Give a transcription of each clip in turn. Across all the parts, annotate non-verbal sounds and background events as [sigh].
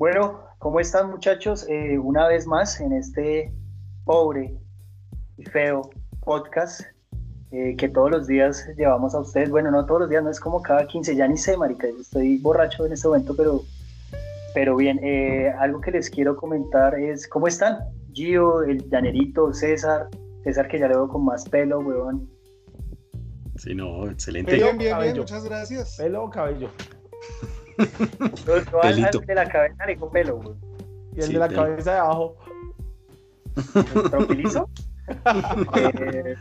Bueno, ¿cómo están muchachos? Eh, una vez más en este pobre y feo podcast eh, que todos los días llevamos a ustedes. Bueno, no todos los días, no es como cada 15, ya ni sé, marica, estoy borracho en este momento, pero, pero bien, eh, algo que les quiero comentar es, ¿cómo están? Gio, el llanerito, César, César que ya le veo con más pelo, weón. Sí, no, excelente. Bien, bien, bien, muchas gracias. ¿Pelo o cabello? Yo, al, de la cabeza le con pelo, güey. Y el de la cabeza de abajo. ¿Tropilizo? eh,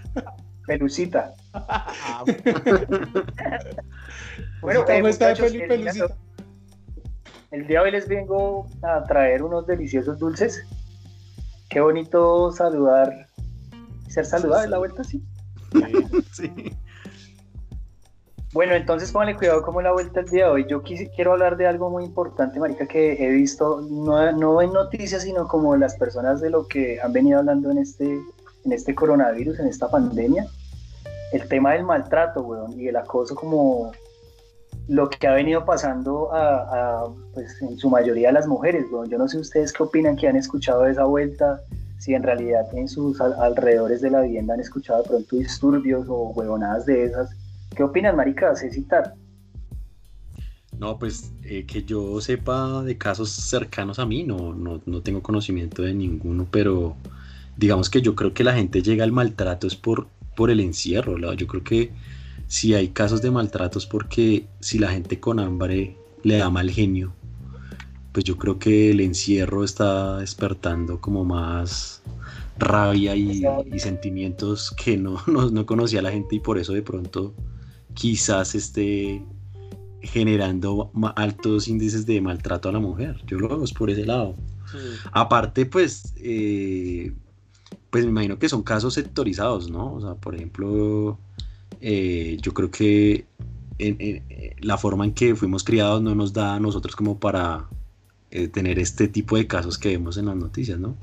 pelucita. [laughs] bueno, ¿cómo eh, está muchachos, el, Pelucita? día, el día de hoy les vengo a traer unos deliciosos dulces. Qué bonito saludar, ser saludado en la vuelta, sí. [laughs] Sí. Bueno, entonces pónganle cuidado como la vuelta el día de hoy. Yo quisi- quiero hablar de algo muy importante, Marica, que he visto, no, en noticias, sino como las personas de lo que han venido hablando en este, en este coronavirus, en esta pandemia. El tema del maltrato, weón, y el acoso como lo que ha venido pasando a, pues, en su mayoría a las mujeres, weón. Yo no sé ustedes qué opinan, que han escuchado de esa vuelta, si en realidad en sus al- alrededores de la vivienda han escuchado de pronto disturbios o huevonadas de esas. ¿Qué opinan, marica? Sé citar. No, pues eh, que yo sepa de casos cercanos a mí, no, no, no tengo conocimiento de ninguno, pero digamos que yo creo que la gente llega al maltrato es por, por el encierro. ¿no? Yo creo que si hay casos de maltratos porque si la gente con hambre le da mal genio, pues yo creo que el encierro está despertando como más rabia y, y sentimientos que no, [laughs] no, no conocía la gente y por eso de pronto quizás esté generando altos índices de maltrato a la mujer. Yo lo veo es por ese lado. Aparte, pues, eh, pues me imagino que son casos sectorizados, ¿no? O sea, por ejemplo, eh, yo creo que en- en- la forma en que fuimos criados no nos da a nosotros como para eh, tener este tipo de casos que vemos en las noticias, ¿no?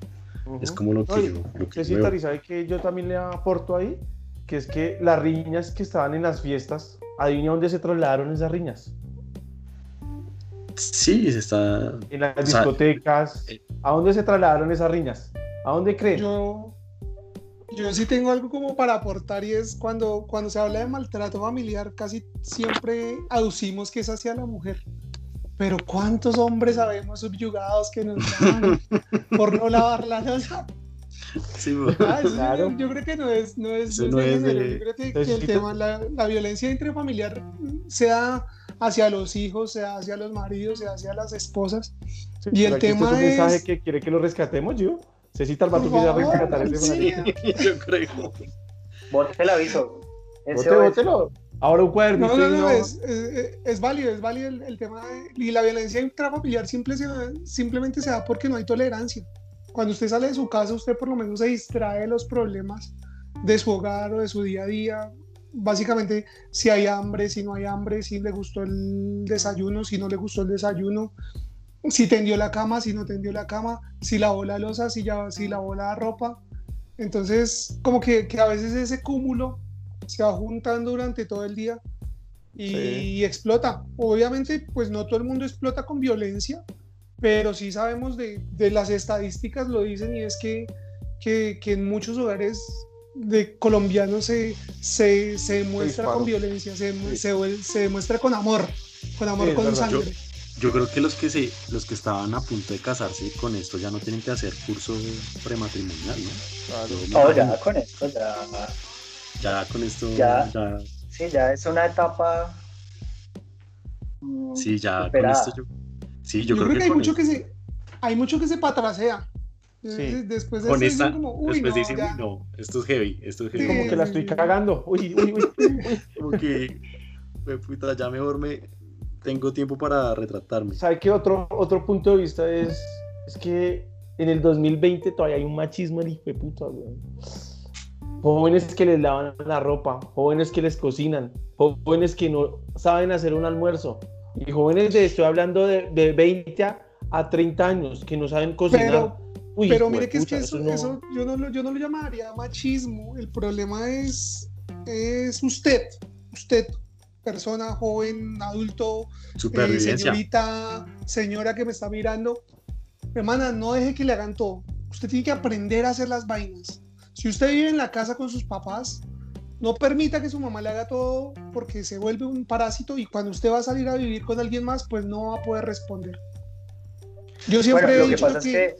Es como lo que Oye, yo, lo que Sí, yo sí, veo. Tari, ¿sabe que yo también le aporto ahí? Que es que las riñas que estaban en las fiestas, adivina dónde se trasladaron esas riñas. Sí, se está... En las O sea, discotecas. eh, ¿A dónde se trasladaron esas riñas? ¿A dónde creen? Yo, yo sí tengo algo como para aportar y es cuando, cuando se habla de maltrato familiar, casi siempre aducimos que es hacia la mujer. Pero ¿cuántos hombres sabemos subyugados que nos llaman [laughs] por no lavar la losa? Sí, Ah, eso Claro. yo, yo creo que no es, no es, no es no de es género. de- Yo creo que, que el tema, la, la violencia intrafamiliar sea hacia los hijos, sea hacia los maridos, sea hacia las esposas. Sí, y el aquí este tema es un mensaje es- que quiere que lo rescatemos yo. Cecita Por Albato quiere rescatar ese [laughs] yo creo. Bote el aviso. Bote, SOS. bótelo. Ahora un cuadernito. No, no, no, no- es, es, es válido, es válido el, el tema de, y la violencia intrafamiliar simple se simplemente se da porque no hay tolerancia. Cuando usted sale de su casa, usted por lo menos se distrae de los problemas de su hogar o de su día a día. Básicamente, si hay hambre, si no hay hambre, si le gustó el desayuno, si no le gustó el desayuno, si tendió la cama, si no tendió la cama, si lavó la losa, si, ya, si lavó la ropa. Entonces, como que, que a veces ese cúmulo se va juntando durante todo el día y, Sí. explota. Obviamente, pues no todo el mundo explota con violencia, pero sí sabemos de, de las estadísticas, lo dicen, y es que, que, que en muchos hogares de colombianos se, se, se demuestra con violencia, se, Sí. se, se demuestra con amor, con amor, Sí, con verdad. sangre. Yo creo que los que se, los que estaban a punto de casarse con esto ya no tienen que hacer curso prematrimonial, ¿no? Claro. No, ya con esto, ya. Ya con esto, Ya. ya- Sí, ya es una etapa. mm, sí, ya superada. con esto yo, sí, Yo, yo, creo, que, hay mucho que se hay mucho que se patrasea. Sí. Después de con eso esta, dicen como, uy, después no, dicen, ya". "Uy, no, esto es heavy, esto es heavy. Sí. Como que la estoy cagando. Uy, uy, uy. uy. [laughs] Como que, "Jue puta, ya mejor me tengo tiempo para retratarme. ¿Sabe qué otro, otro punto de vista es, es que en el 2020 todavía hay un machismo el hijo de puta, weón. Jóvenes que les lavan la ropa, jóvenes que les cocinan, jóvenes que no saben hacer un almuerzo. Y jóvenes de, estoy hablando de, de 20 a, a 30 años, que no saben cocinar. Pero, Uy, pero mire que es que eso, no- eso yo, no, lo- yo no lo llamaría machismo. El problema es, es usted. Usted persona, joven, adulto, eh, señorita, señora que me está mirando, hermana, no deje que le hagan todo. Usted tiene que aprender a hacer las vainas. Si usted vive en la casa con sus papás, no permita que su mamá le haga todo porque se vuelve un parásito y cuando usted va a salir a vivir con alguien más, pues no va a poder responder. Yo siempre Bueno, he lo que dicho pasa es que.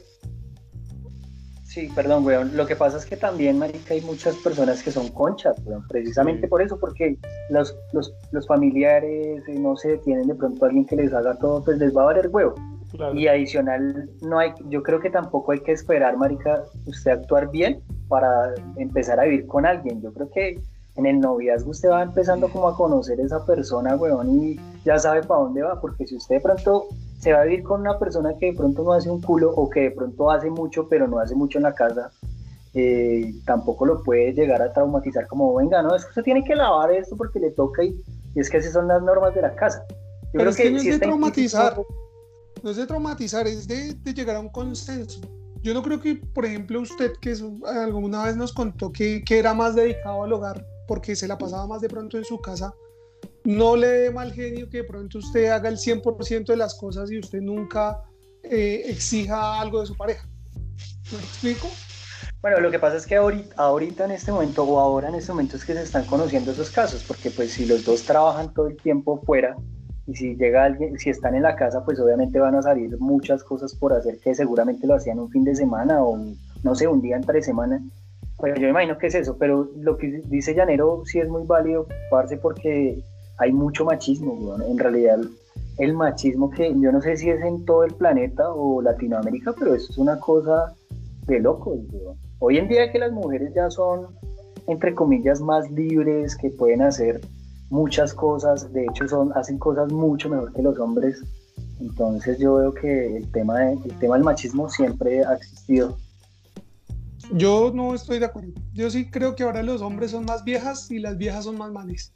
Sí, perdón, weón. Lo que pasa es que también, marica, hay muchas personas que son conchas, weón. Precisamente Sí. por eso, porque los, los, los familiares, eh, no sé, tienen de pronto alguien que les haga todo, pues les va a valer huevo. Claro. Y adicional, no hay, yo creo que tampoco hay que esperar, marica, usted actuar bien para empezar a vivir con alguien. Yo creo que en el noviazgo usted va empezando como a conocer a esa persona, weón, y ya sabe para dónde va, porque si usted de pronto se va a vivir con una persona que de pronto no hace un culo o que de pronto hace mucho, pero no hace mucho en la casa, eh, tampoco lo puede llegar a traumatizar como, venga, no, es que usted tiene que lavar esto porque le toca y, y es que así son las normas de la casa. Yo Pero es que no es de traumatizar. no es de traumatizar, es de, de llegar a un consenso. Yo no creo que, por ejemplo, usted que alguna vez nos contó que, que era más dedicado al hogar porque se la pasaba más de pronto en su casa, no le dé mal genio que de pronto usted haga el 100% de las cosas y usted nunca eh, exija algo de su pareja. ¿Me explico? Bueno, lo que pasa es que ahorita, ahorita en este momento o ahora en este momento es que se están conociendo esos casos, porque pues si los dos trabajan todo el tiempo fuera y si llega alguien, si están en la casa, pues obviamente van a salir muchas cosas por hacer que seguramente lo hacían un fin de semana o no sé, un día entre semana. Pero yo me imagino que es eso, pero lo que dice Llanero sí es muy válido, parce, porque hay mucho machismo. En realidad, el machismo que yo no sé si es en todo el planeta o Latinoamérica, pero eso es una cosa de locos. Hoy en día que las mujeres ya son, entre comillas, más libres, que pueden hacer muchas cosas, de hecho son, hacen cosas mucho mejor que los hombres. Entonces yo veo que el tema, de- el tema del machismo siempre ha existido. Yo no estoy de acuerdo. Yo sí creo que ahora los hombres son más viejas y las viejas son más manes.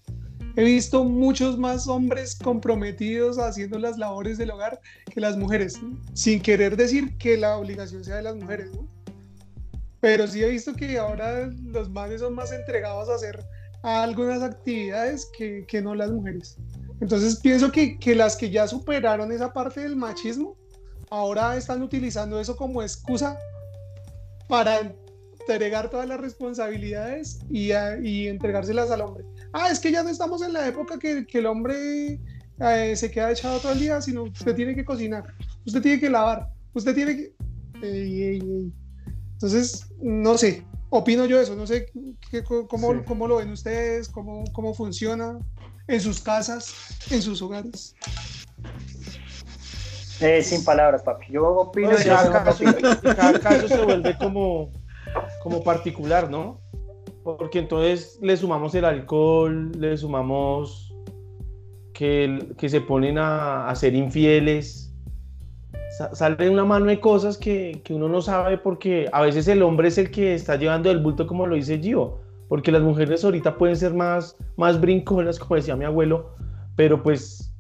He visto muchos más hombres comprometidos haciendo las labores del hogar que las mujeres, ¿no? sin querer decir que la obligación sea de las mujeres, ¿no? Pero sí he visto que ahora los manes son más entregados a hacer algunas actividades que, que no las mujeres. Entonces pienso que, que las que ya superaron esa parte del machismo, ahora están utilizando eso como excusa para entregar todas las responsabilidades y, a- y entregárselas al hombre. Ah, es que ya no estamos en la época que, que el hombre eh, se queda echado todo el día, sino usted tiene que cocinar, usted tiene que lavar, usted tiene que... Ey, ey, ey. Entonces, no sé, opino yo eso, no sé qué- cómo, Sí. cómo lo ven ustedes, cómo, cómo funciona en sus casas, en sus hogares. Eh, sin palabras, papi. Yo opino Bueno, cada, caso, [laughs] cada caso se vuelve como, como particular, ¿no? Porque entonces le sumamos el alcohol, le sumamos que, que se ponen a, a ser infieles. Sa- Sale una mano de cosas que, que uno no sabe porque a veces el hombre es el que está llevando el bulto, como lo dice Gio. Porque las mujeres ahorita pueden ser más, más brinconas, como decía mi abuelo, pero pues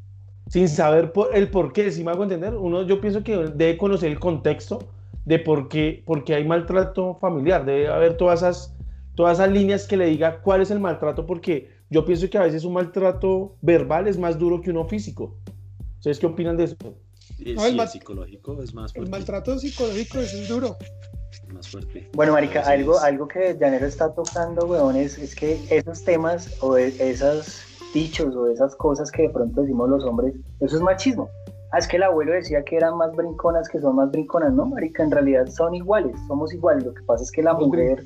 sin saber por, el por qué, si me hago entender, uno yo pienso que debe conocer el contexto de por qué, por qué hay maltrato familiar, debe haber todas esas, todas esas líneas que le diga cuál es el maltrato, porque yo pienso que a veces un maltrato verbal es más duro que uno físico. ¿Ustedes qué opinan de eso? No, el sí, mal- el psicológico es más El fuerte. maltrato psicológico es duro. Más fuerte. Bueno, Marica, algo, algo que Llanero está tocando, weón, es, es que esos temas o e- esos dichos o esas cosas que de pronto decimos los hombres, eso es machismo. Ah, es que el abuelo decía que eran más brinconas que son más brinconas. No, Marica, en realidad son iguales, somos iguales. Lo que pasa es que la mujer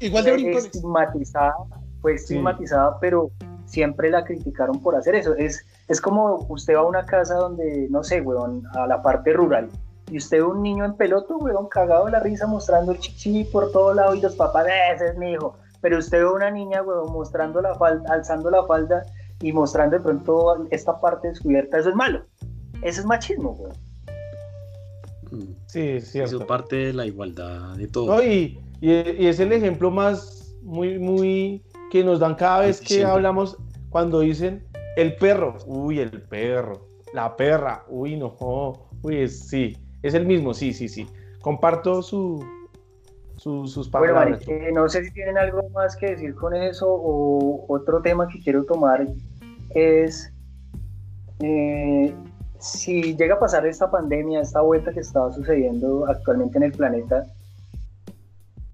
Igual de fue brincones. estigmatizada, fue estigmatizada, pero siempre la criticaron por hacer eso. Es, es como usted va a una casa donde, no sé, weón, a la parte rural, y usted ve un niño en peloto, weón, cagado de la risa, mostrando el chichi por todo lado, y los papás, "Eh, ese es mi hijo. Pero usted ve una niña, weón, mostrando la falda, alzando la falda y mostrando de pronto esta parte descubierta, eso es malo. Eso es machismo, weón. Sí, es cierto. Eso parte de la igualdad de todo. No, y, y- y es el ejemplo más muy, muy que nos dan cada vez que hablamos cuando dicen el perro, uy, el perro, la perra, uy, no, uy, es, sí, es el mismo, sí, sí, sí. Comparto su, su- sus Bueno, palabras. Mari, eh, no sé si tienen algo más que decir con eso o otro tema que quiero tomar es eh, si llega a pasar esta pandemia, esta vuelta que estaba sucediendo actualmente en el planeta,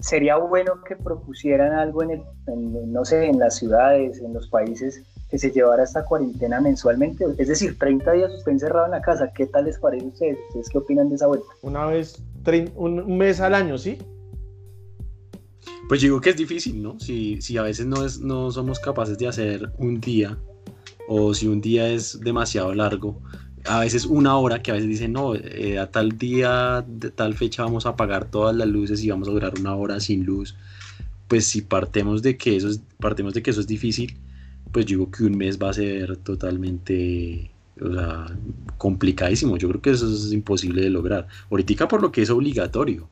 sería bueno que propusieran algo en, el, no sé, en las ciudades, en los países, que se llevara esta cuarentena mensualmente. Es decir, 30 días usted encerrado en la casa. ¿Qué tal les parece a ustedes? ¿Ustedes qué opinan de esa vuelta? Una vez, un mes al año, ¿sí? Pues digo que es difícil, ¿no? Si, si a veces no, es, no somos capaces de hacer un día, o si un día es demasiado largo, a veces una hora que a veces dicen, no, eh, a tal día, de tal fecha vamos a apagar todas las luces y vamos a durar una hora sin luz. Pues si partemos de que eso es, partemos de que eso es difícil, pues digo que un mes va a ser totalmente o sea, complicadísimo. Yo creo que eso es imposible de lograr. Ahorita por lo que es obligatorio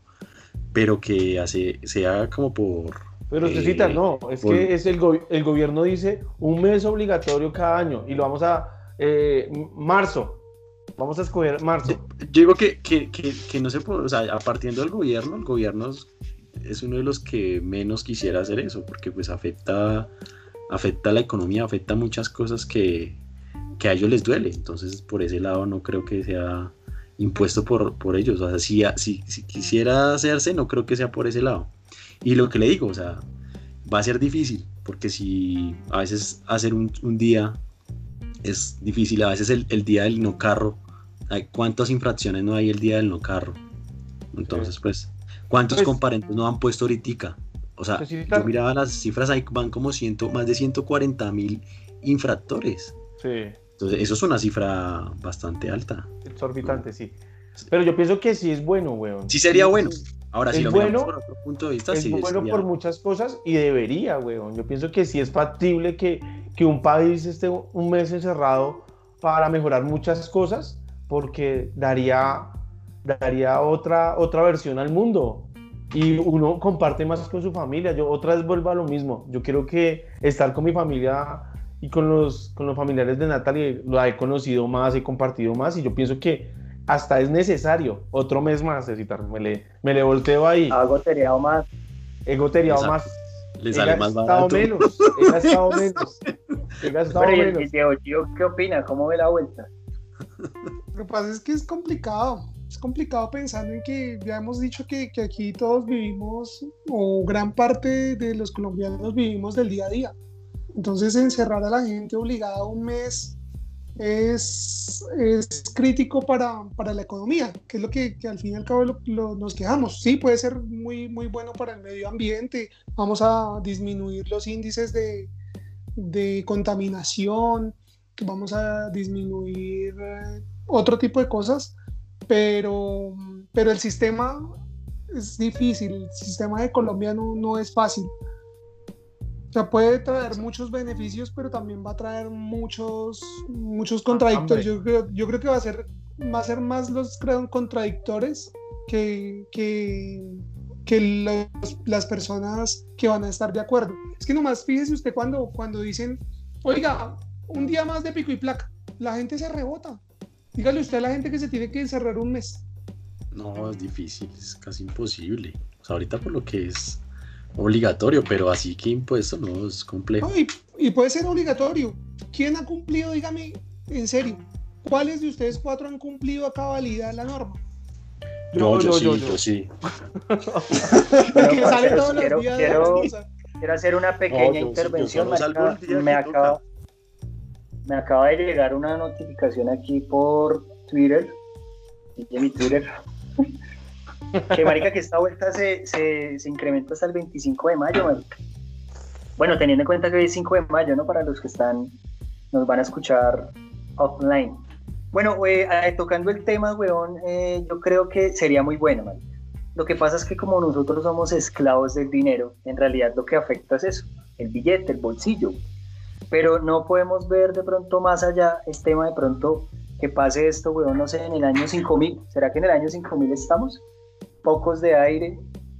pero que hace, sea como por... Pero necesita, eh, no, es que es el, el gobierno dice un mes obligatorio cada año y lo vamos a... Eh, marzo, vamos a escoger marzo. Yo digo que, que, que, no se puede, o sea, a partir del gobierno, el gobierno es, uno de los que menos quisiera hacer eso, porque pues afecta, afecta la economía, afecta muchas cosas que, que a ellos les duele. Entonces, por ese lado no creo que sea impuesto por, por ellos. O sea, si, si, quisiera hacerse, no creo que sea por ese lado. Y lo que le digo, o sea, va a ser difícil, porque si a veces hacer un, día es difícil, a veces el, día del no carro, hay cuántas infracciones no hay el día del no carro. Entonces, pues, ¿cuántos pues comparentes no han puesto ahorita? O sea, pues yo miraba las cifras, ahí van como ciento, más de 140 mil infractores. Sí. Entonces, eso es una cifra bastante alta. Exorbitante, sí. Pero yo pienso que sí es bueno, weón. Sí sería bueno. Ahora, si lo bueno, por otro punto de vista, es bueno por muchas cosas y debería, weón. Yo pienso que sí es factible que, que un país esté un mes encerrado para mejorar muchas cosas, porque daría, daría otra, otra versión al mundo y uno comparte más con su familia. Yo otra vez vuelvo a lo mismo. Yo quiero que estar con mi familia y con los, con los familiares de Natalie lo he conocido más, he compartido más y yo pienso que hasta es necesario otro mes más, necesitar, me le, me le volteo ahí. Ha goteriado más. He goteriado más. Le sale más barato. menos, he gastado [laughs] menos. He gastado Pero, menos. ¿qué opina? ¿Cómo ve la vuelta? Lo que pasa es que es complicado. Es complicado pensando en que ya hemos dicho que, que aquí todos vivimos, o gran parte de los colombianos vivimos del día a día. Entonces encerrar a la gente obligada un mes es, es crítico para, para, la economía, que es lo que, al fin y al cabo nos quejamos. Sí, puede ser muy, muy bueno para el medio ambiente, vamos a disminuir los índices de, de contaminación, vamos a disminuir eh, otro tipo de cosas, pero, pero el sistema es difícil, el sistema de Colombia no, no es fácil. O sea, puede traer muchos beneficios, pero también va a traer muchos, muchos ah, contradictorios. Yo creo, yo creo que va a ser, va a ser más los creo, contradictores que, que, que las personas que van a estar de acuerdo. Es que nomás fíjese usted cuando, cuando dicen, oiga, un día más de pico y placa, la gente se rebota. Dígale usted a la gente que se tiene que encerrar un mes. No, es difícil, es casi imposible. O sea, ahorita por lo que es obligatorio, pero así que impuesto no es complejo. y, puede ser obligatorio. ¿Quién ha cumplido, dígame, en serio? ¿Cuáles de ustedes cuatro han cumplido a cabalidad la norma? Yo, yo, sí, yo, sí. quiero, quiero, hacer una pequeña intervención. me, acaba, me acaba de llegar una notificación aquí por Twitter. Y mi Twitter que marica que esta vuelta se, se, se, incrementa hasta el 25 de mayo, marica. Bueno, teniendo en cuenta que hoy es 5 de mayo, ¿no? Para los que están, nos van a escuchar offline. Bueno, eh, tocando el tema, weón, eh, yo creo que sería muy bueno, marica. Lo que pasa es que como nosotros somos esclavos del dinero, en realidad lo que afecta es eso, el billete, el bolsillo. Pero no podemos ver de pronto más allá el tema de pronto que pase esto, weón, no sé, en el año 5000. ¿Será que en el año 5000 estamos? Pocos de aire,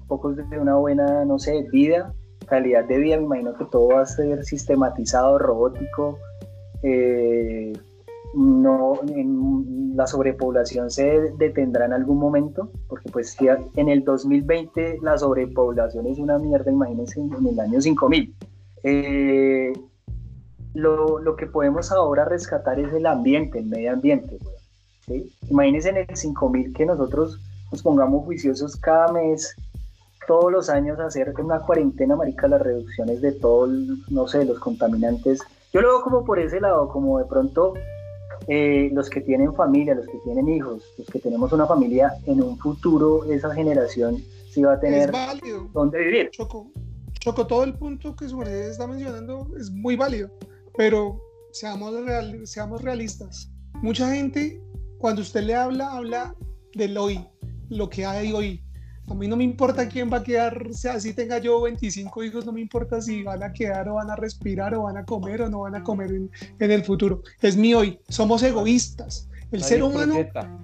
pocos de una buena, no sé, vida, calidad de vida, me imagino que todo va a ser sistematizado, robótico, eh, no, la sobrepoblación se detendrá en algún momento, porque pues en el 2020 la sobrepoblación es una mierda, imagínense en el año 5000. Eh, lo, lo, que podemos ahora rescatar es el ambiente, el medio ambiente. ¿sí? Imagínense en el 5000 que nosotros nos pongamos juiciosos cada mes, todos los años, hacer una cuarentena, marica, las reducciones de todo, no sé, los contaminantes. Yo lo veo como por ese lado, como de pronto eh, los que tienen familia, los que tienen hijos, los que tenemos una familia, en un futuro esa generación sí va a tener dónde vivir. Choco, Choco, todo el punto que su está mencionando es muy válido, pero seamos, real, seamos realistas. Mucha gente, cuando usted le habla, habla del hoy, lo que hay hoy. A mí no me importa quién va a quedar, o sea, si tenga yo 25 hijos, no me importa si van a quedar o van a respirar o van a comer o no van a comer en, el futuro. Es mi hoy. Somos egoístas. El ser humano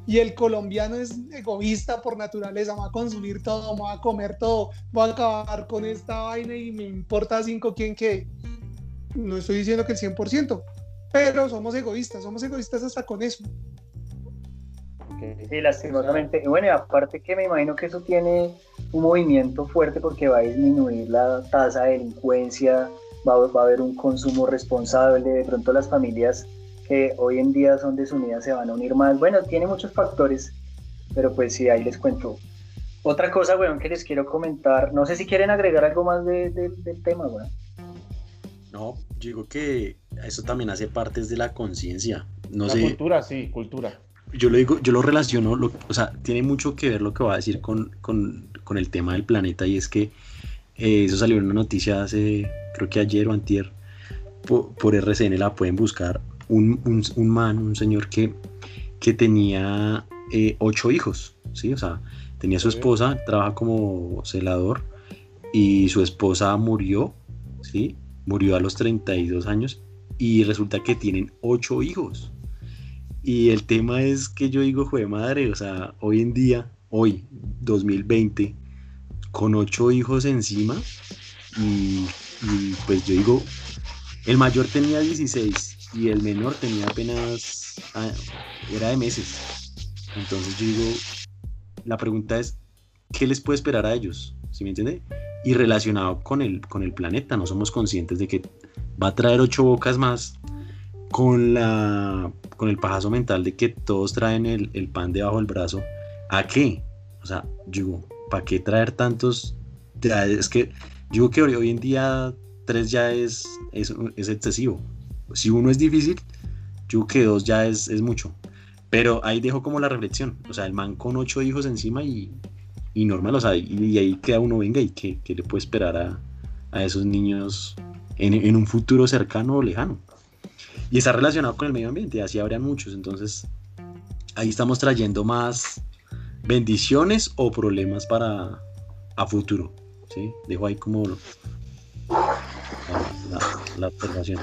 y el colombiano es egoísta por naturaleza, va a consumir todo, va a comer todo, va a acabar con esta vaina y me importa cinco quién quede. No estoy diciendo que el 100%, pero somos egoístas, somos egoístas hasta con eso. Sí, lastimosamente. Y bueno, aparte que me imagino que eso tiene un movimiento fuerte porque va a disminuir la tasa de delincuencia, va, va a haber un consumo responsable, de pronto las familias que hoy en día son desunidas se van a unir más. Bueno, tiene muchos factores, pero pues sí, ahí les cuento. Otra cosa, weón, que les quiero comentar, no sé si quieren agregar algo más de, del tema, weón. No, digo que eso también hace parte de la conciencia. No la cultura, sí, cultura. Yo lo digo, yo lo relaciono, o sea, tiene mucho que ver lo que va a decir con, con, con el tema del planeta y es que eh, eso salió en una noticia hace, creo que ayer o antier, por, por RCN la pueden buscar, un, un, un man, un señor que, que tenía eh, ocho hijos, ¿sí? O sea, tenía su esposa, trabaja como celador y su esposa murió, ¿sí? Murió a los 32 años y resulta que tienen ocho hijos. Y el tema es que yo digo, de madre, o sea, hoy en día, hoy, 2020, con ocho hijos encima, y, y pues yo digo, el mayor tenía 16 y el menor tenía apenas, ah, era de meses. Entonces yo digo, la pregunta es, ¿qué les puede esperar a ellos? ¿Sí me entiende? Y relacionado con el, con el planeta, no somos conscientes de que va a traer ocho bocas más con, la, con el pajazo mental de que todos traen el, el pan debajo del brazo. ¿A qué? O sea, digo, ¿para qué traer tantos? Es que digo que hoy en día tres ya es, es, es excesivo si uno es difícil, yo que dos ya es, es, mucho. Pero ahí dejo como la reflexión. O sea, el man con ocho hijos encima y, y normal, o sea, y, ahí queda uno, venga, y qué, le puede esperar a, a esos niños en, en, un futuro cercano o lejano. Y está relacionado con el medio ambiente, así habrían muchos. Entonces, ahí estamos trayendo más bendiciones o problemas para a futuro. ¿sí? Dejo ahí como la, la observación.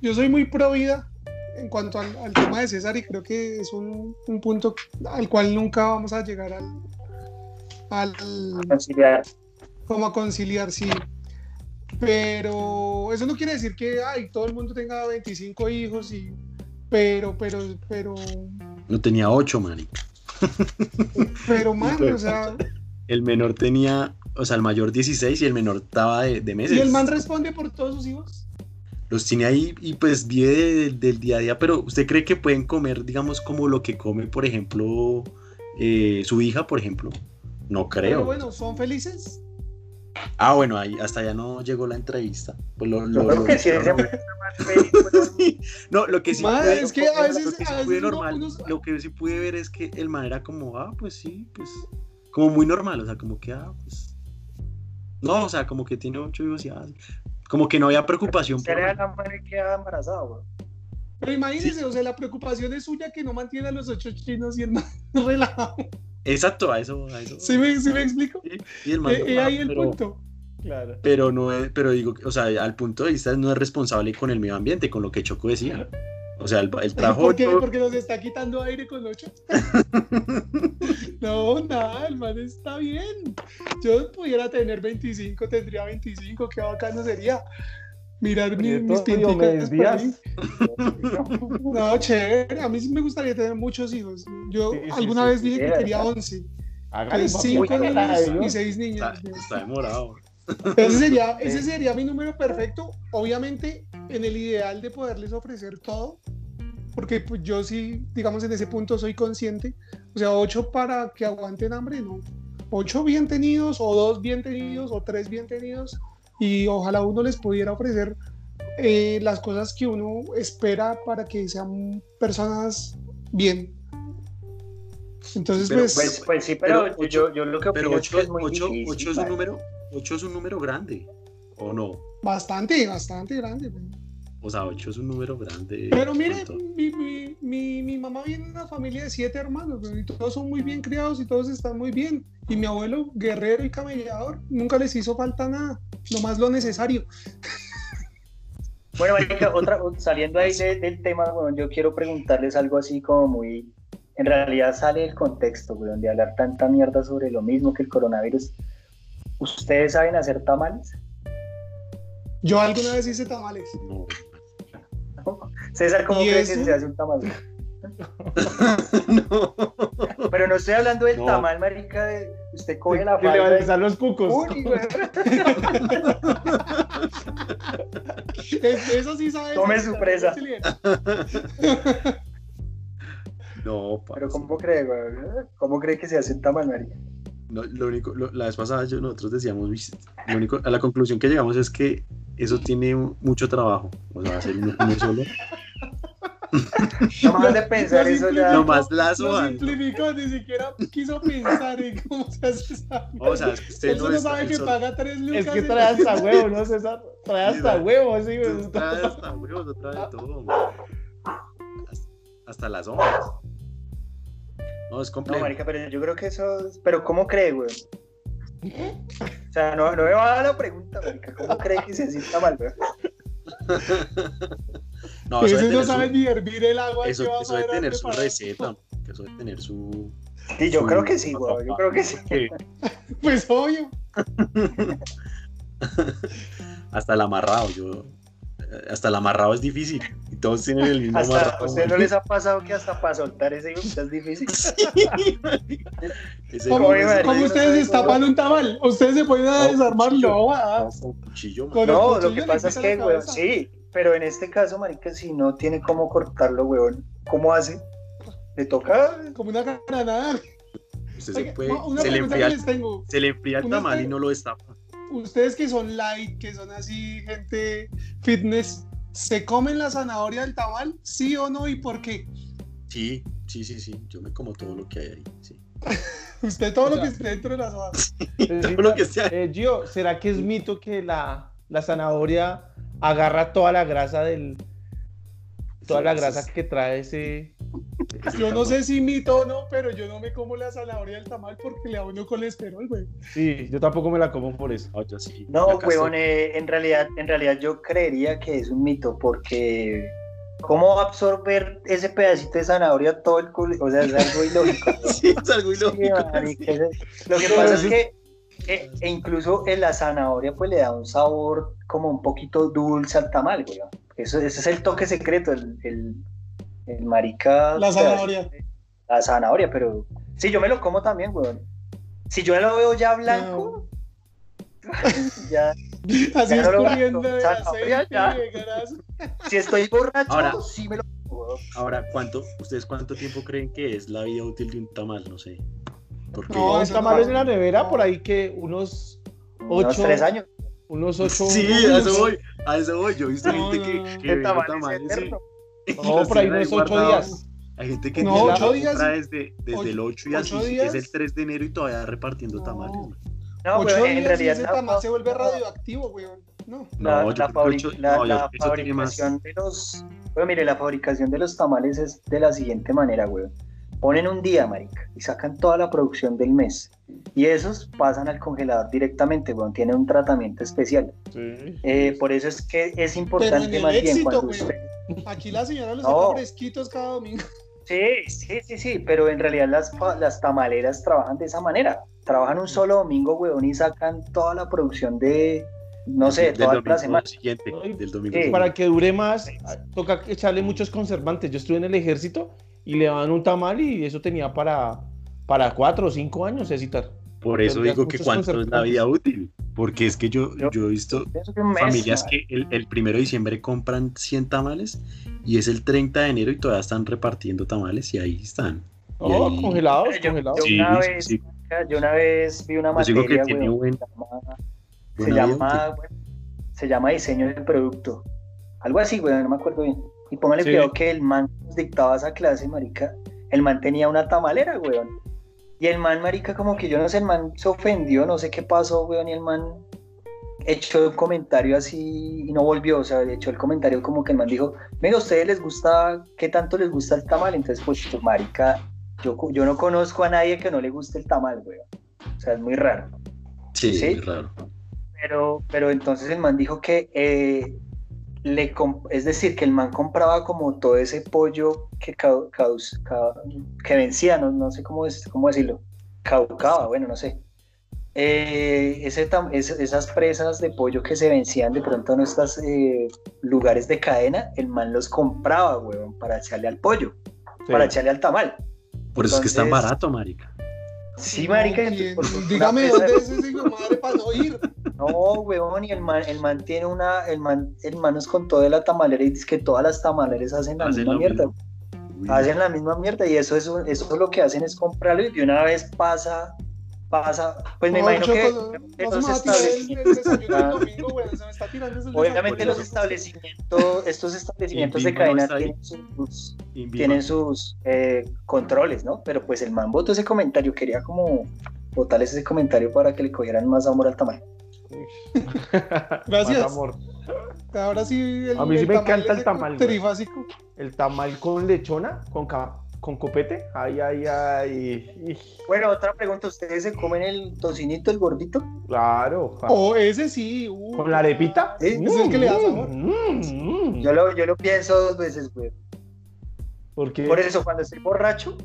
Yo, soy, muy pro vida en cuanto al, tema de César y creo que es un, punto al cual nunca vamos a llegar al, al conciliar. Como a conciliar, sí. Pero eso no quiere decir que ay, todo el mundo tenga 25 hijos y pero pero pero no tenía 8, marica. Pero man, o sea, el menor tenía o sea, el mayor 16 y el menor estaba de, meses. ¿Y el man responde por todos sus hijos? Los tiene ahí y pues vive del día a día, pero ¿usted cree que pueden comer, digamos, como lo que come, por ejemplo, eh, su hija, por ejemplo? No creo. Pero bueno, ¿son felices? Ah, bueno, ahí hasta ya no llegó la entrevista. Pues lo, lo, creo que [laughs] sí, No, lo que sí pude, es que a veces, lo que sí pude normal, lo que sí pude ver es que el man era como, ah, pues sí, pues como muy normal, o sea, como que, ah, pues no, o sea, como que tiene ocho hijos y como que no había preocupación. Por... la madre queda embarazada, güey. Pero imagínese, o sea, la preocupación es suya que no mantiene a los ocho chinos y el más [laughs] relajado. Exacto, a eso, a eso. ¿Sí me, sí me explico? Y, el eh, eh, ahí el punto. Claro. Pero no es, pero digo, o sea, al punto de vista no es responsable con el medio ambiente, con lo que Choco decía. O sea, el, el trabajo. ¿Por qué? Porque nos está quitando aire con ocho. [laughs] no, nada, el man está bien. Yo pudiera tener 25, tendría 25, qué bacano sería. Mirar mis, mis días. [laughs] No, chévere. A mí sí me gustaría tener muchos hijos. Yo alguna vez dije que quería 11. 5 niños y 6 niñas. Está, está demorado. Ese sería, [laughs] ese sería mi número perfecto. Obviamente, en el ideal de poderles ofrecer todo, porque pues, yo sí, digamos, en ese punto soy consciente. O sea, ocho para que aguanten hambre, no. Ocho bien tenidos, o dos bien tenidos, o tres bien tenidos, y ojalá uno les pudiera ofrecer eh, las cosas que uno espera para que sean personas bien. Entonces, Pero, pues, Pues, pues sí, pero, Pero yo, yo lo que opino es 8, que es muy difícil, es un número, 8 es un número grande, ¿o no? bastante, bastante grande. güey. O sea, 8 es un número grande. Pero mire, mi, mi, mi, mi mamá viene de una familia de siete hermanos, güey, y todos son muy bien criados y todos están muy bien. Y mi abuelo, guerrero y camellador, nunca les hizo falta nada, nomás lo necesario. Bueno, marica, [laughs] otra, saliendo ahí de- del tema, weón, yo quiero preguntarles algo así como muy... En realidad sale del contexto, weón, de hablar tanta mierda sobre lo mismo que el coronavirus. ¿Ustedes saben hacer tamales? Yo alguna vez hice tamales. No. [laughs] César, ¿cómo ¿Y cree que se hace un tamal? [laughs] no. Pero no estoy hablando del No. tamal, marica, de usted coge la Que le van a falda los cucos. Uy, [laughs] Eso sí sabes. Tome su presa. No, Pero parce. ¿cómo cree, weón? ¿Cómo cree que se hace un tamal, marica? No, lo único, lo- la vez pasada yo- nosotros decíamos, "Uy, lo único, a la conclusión que llegamos es que eso tiene mucho trabajo. O sea, hacer uno comer solo. [laughs] No más de pensar eso ya. Lo más lazo, Lo man. simplificó, ni siquiera quiso pensar en cómo se hace esa O sea, es que usted no está sabe que sol- paga tres lucas. Es que trae hasta huevo, ¿no, César? Trae hasta huevo, sí, güey. Trae hasta huevos, no trae todo. man. Hasta, hasta las hojas. No, es No, complejo. marica, pero yo creo que eso... es- Pero ¿cómo cree, weón? O sea, no, no me va a dar la pregunta, marica. ¿Cómo cree que se un tamal, weón? No, eso no sabe su, ni hervir el agua. eso, que va eso debe tener su receta. Que eso debe tener su. Sí, yo su- creo que sí, weón. Yo creo que sí. [laughs] Pues obvio. [laughs] Hasta el amarrado. Yo, eh, hasta el amarrado es difícil. Y todos tienen el mismo Hasta, amarrado. ¿A ustedes no les ha pasado que hasta para soltar ese es difícil? [laughs] Ese- ¿Cómo, Oye, marica, cómo no ustedes destapan un tamal? ¿Ustedes se pueden a No, desarmarlo? cuchillo. con cuchillo, man. Con el No, lo que pasa es que, cabeza. sí, pero en este caso, marica, si no tiene cómo cortarlo, weón, ¿cómo hace? Le toca... Como una granada. Usted se, puede, una se, le enfría, que les tengo. se le enfría el tamal y no lo destapa. Ustedes que son light, que son así, gente fitness, ¿se comen la zanahoria del tamal? ¿Sí o no? ¿Y por qué? Sí, sí, sí, sí. Yo me como todo lo que hay ahí. Sí. [laughs] Usted todo O lo que esté dentro de las [laughs] hojas. Todo lo que sea. Eh, Gio, ¿será que es mito que la, la zanahoria agarra toda la grasa del. toda la grasa que trae ese. Yo no sé si mito o no, pero yo no me como la zanahoria del tamal porque le da uno colesterol, güey. Sí, yo tampoco me la como por eso. No, yo sí. No, Yo acá weón, eh, en realidad, en realidad yo creería que es un mito porque ¿cómo va a absorber ese pedacito de zanahoria todo el culo? O sea, es algo ilógico. [laughs] Sí, es algo Sí, ilógico. Lo que pasa es que eh, e incluso en la zanahoria pues le da un sabor como un poquito dulce al tamal, weón. Eso, ese es el toque secreto, el, el, el marica. La zanahoria. La zanahoria, pero sí, yo me lo como también, weón. Si yo lo veo ya blanco, [laughs] ya, Así Ya no de Zanahoria, aceite ya. si estoy borracho, Ahora. sí me lo como. weón. Ahora, ¿cuánto, ¿ustedes cuánto tiempo creen que es la vida útil de un tamal? No sé. Porque No, tamales no. en la nevera, por ahí que unos. Unos Ocho. tres años. Unos ocho. sí, a eso voy. A eso voy. Yo he visto No, gente que, que tamal es tamales. [laughs] y- No, por ahí unos ocho días. Hay gente que No, ocho días. desde, desde Ocho- el 8 y así ocho es días. el 3 de enero y todavía repartiendo No. tamales. man. No, Ocho weón, en días y realidad ese la- tamal se vuelve radioactivo, weón. No. la, No, la creo que fabri- ocho- la- no, la fabricación de los bueno mire la fabricación de los tamales es de la siguiente manera weón ponen un día marica y sacan toda la producción del mes y esos pasan al congelador directamente weón tienen un tratamiento especial Eh, por eso es que es Pero en importante el más bien éxito, cuando usted Aquí la señora los [laughs] No. saca fresquitos cada domingo. [laughs] sí sí sí sí pero en realidad las las tamaleras trabajan de esa manera trabajan un solo domingo weón y sacan toda la producción de no sé Del toda la semana siguiente. Del domingo sí. siguiente. Para que dure más, toca echarle muchos conservantes. Yo estuve en el ejército y le daban un tamal y eso tenía para, para cuatro o cinco años, citar. Por eso digo que cuánto es la vida útil. Porque es que yo, Yo- yo he visto que familias que el, el primero de diciembre compran 100 tamales y es el 30 de enero y todavía están repartiendo tamales y ahí están. Oh, ahí- congelados, Yo- congelados. yo Sí, una sí, vez, sí. Yo una vez vi una Pues digo que materia, tiene buen- se llama- bueno, se llama diseño del producto. Algo así, güey, no me acuerdo bien. Y póngale Sí. cuidado que el man dictaba esa clase, marica, el man tenía una tamalera, weón. Y el man, marica, como que yo no sé, el man se ofendió, no sé qué pasó, weón, y el man echó un comentario así y no volvió, o sea, echó el comentario como que el man dijo, venga, ¿a ustedes les gusta, qué tanto les gusta el tamal? Entonces, pues, pues, marica, yo, yo no conozco a nadie que no le guste el tamal, weón. O sea, es muy raro. Sí, sí. muy raro. Pero, pero entonces el man dijo que eh, le es decir, que el man compraba como todo ese pollo que, que vencía, no, no sé cómo, es, cómo decirlo, caucaba, bueno, no sé. Eh, ese tam- es- esas presas de pollo que se vencían de pronto en estos eh, lugares de cadena, el man los compraba, weón, para echarle al pollo, Sí. para echarle al tamal. Por eso es que es tan barato, marica. Sí, marica. Dígame dónde es ese hijo madre para no ir. No, huevón, y el man, el man tiene una, el man, el man nos contó de la tamalera y dice que todas las tamaleras hacen la Hacen misma mierda. Hacen la misma mierda y eso es, un- eso lo que hacen es comprarlo y de una vez pasa, pasa, pues me No, imagino que obviamente los establecimientos, el desayuno del domingo, güey. Se me está tirando ese obviamente los desayuno. establecimientos, estos establecimientos de cadena tienen sus, tienen sus eh, controles, ¿no? Pero pues el man votó ese comentario, quería como botarles ese comentario para que le cogieran más amor al tamaño. [laughs] Gracias. Amor. Ahora sí, el, A mí sí me encanta el tamal. Trifásico. El tamal con lechona, con, ca- con copete. Ay, ay, ay. Bueno, otra pregunta, ¿ustedes se comen el tocinito, el gordito? Claro. O ese sí. uh. Con la arepita. Es el que le da Mm, sabor. mm, mm. Yo lo, yo lo pienso dos veces, güey. Porque Por eso, cuando estoy borracho,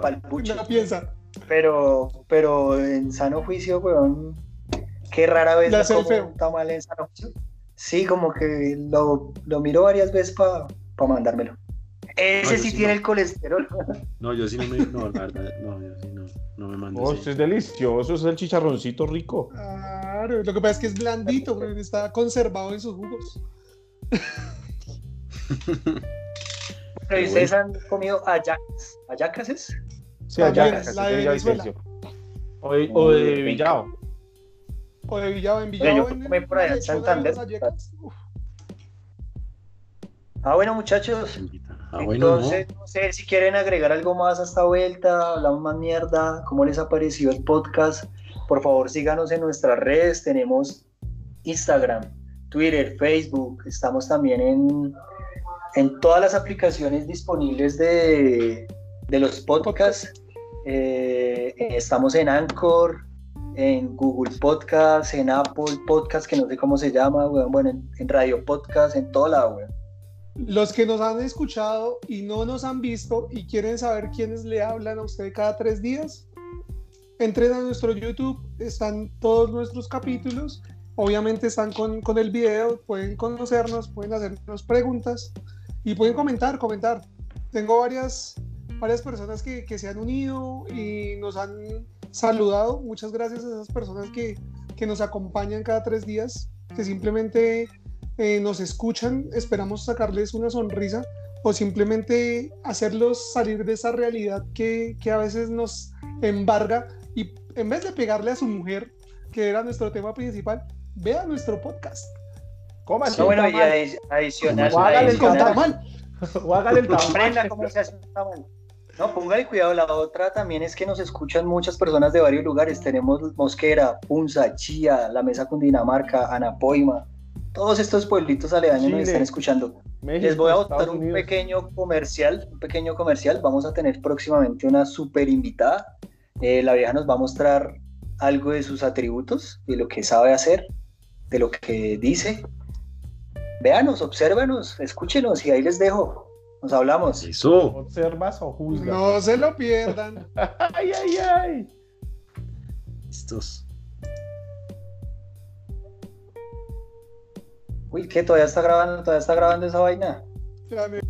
pa'l [laughs] pucho. No piensa. Pero, pero en sano juicio, weón, qué rara vez el como feo. un tamal en sano juicio. Sí, como que lo, lo miro varias veces para mandármelo. Ese No, yo sí sí tiene no. el colesterol. No, yo sí no me. No, la verdad, no, yo sí no, no me mando. Oh, esto es delicioso, es el chicharroncito rico. Claro, lo que pasa es que es blandito, está conservado en sus jugos. [laughs] Pero ¿y ustedes han comido ayacas. ¿Ayacas es? Sí, La allá, de- acá, la de Venezuela. O de, o de Villao. O de Villado en Bueno, Villado. yo en- comí por allá en Santander. Ah, bueno, muchachos. Ah, bueno, Entonces, no. sé si quieren agregar algo más a esta vuelta, hablamos más mierda, cómo les ha parecido el podcast. Por favor, síganos en nuestras redes. Tenemos Instagram, Twitter, Facebook. Estamos también en, en todas las aplicaciones disponibles de, de los podcasts. Eh, estamos en Anchor, en Google Podcast, en Apple Podcast, que no sé cómo se llama, weón. Bueno, en, en Radio Podcast, en todo lado, weón. Los que nos han escuchado y no nos han visto y quieren saber quiénes le hablan a usted cada tres días, entren a nuestro YouTube, están todos nuestros capítulos, obviamente están con, con el video, pueden conocernos, pueden hacernos preguntas y pueden comentar, comentar. Tengo varias, varias personas que, que se han unido y nos han saludado. Muchas gracias a esas personas que, que nos acompañan cada tres días, que simplemente eh, nos escuchan, esperamos sacarles una sonrisa o simplemente hacerlos salir de esa realidad que, que a veces nos embarga y en vez de pegarle a su mujer, que era nuestro tema principal, vea nuestro podcast. Cómase No, un bueno, y tamal. adi- adicional. O hágale el tamal. cómo se hace un tamal. No, póngale cuidado. La otra también es que nos escuchan muchas personas de varios lugares. Tenemos Mosquera, Punza, Chía, La Mesa Cundinamarca, Anapoima. Todos estos pueblitos aledaños nos Chile, están escuchando. México, Les voy a Estados botar un Unidos. pequeño comercial, un pequeño comercial. Vamos a tener próximamente una super invitada. Eh, la vieja nos va a mostrar algo de sus atributos, de lo que sabe hacer, de lo que dice. Véanos, obsérvanos, escúchenos y ahí les dejo. Nos hablamos. Eso. ¿Observas o juzgas? No se lo pierdan. [laughs] Ay, ay, ay. Estos. Uy, ¿qué? ¿Todavía está grabando? ¿Todavía está grabando esa vaina? Espérame.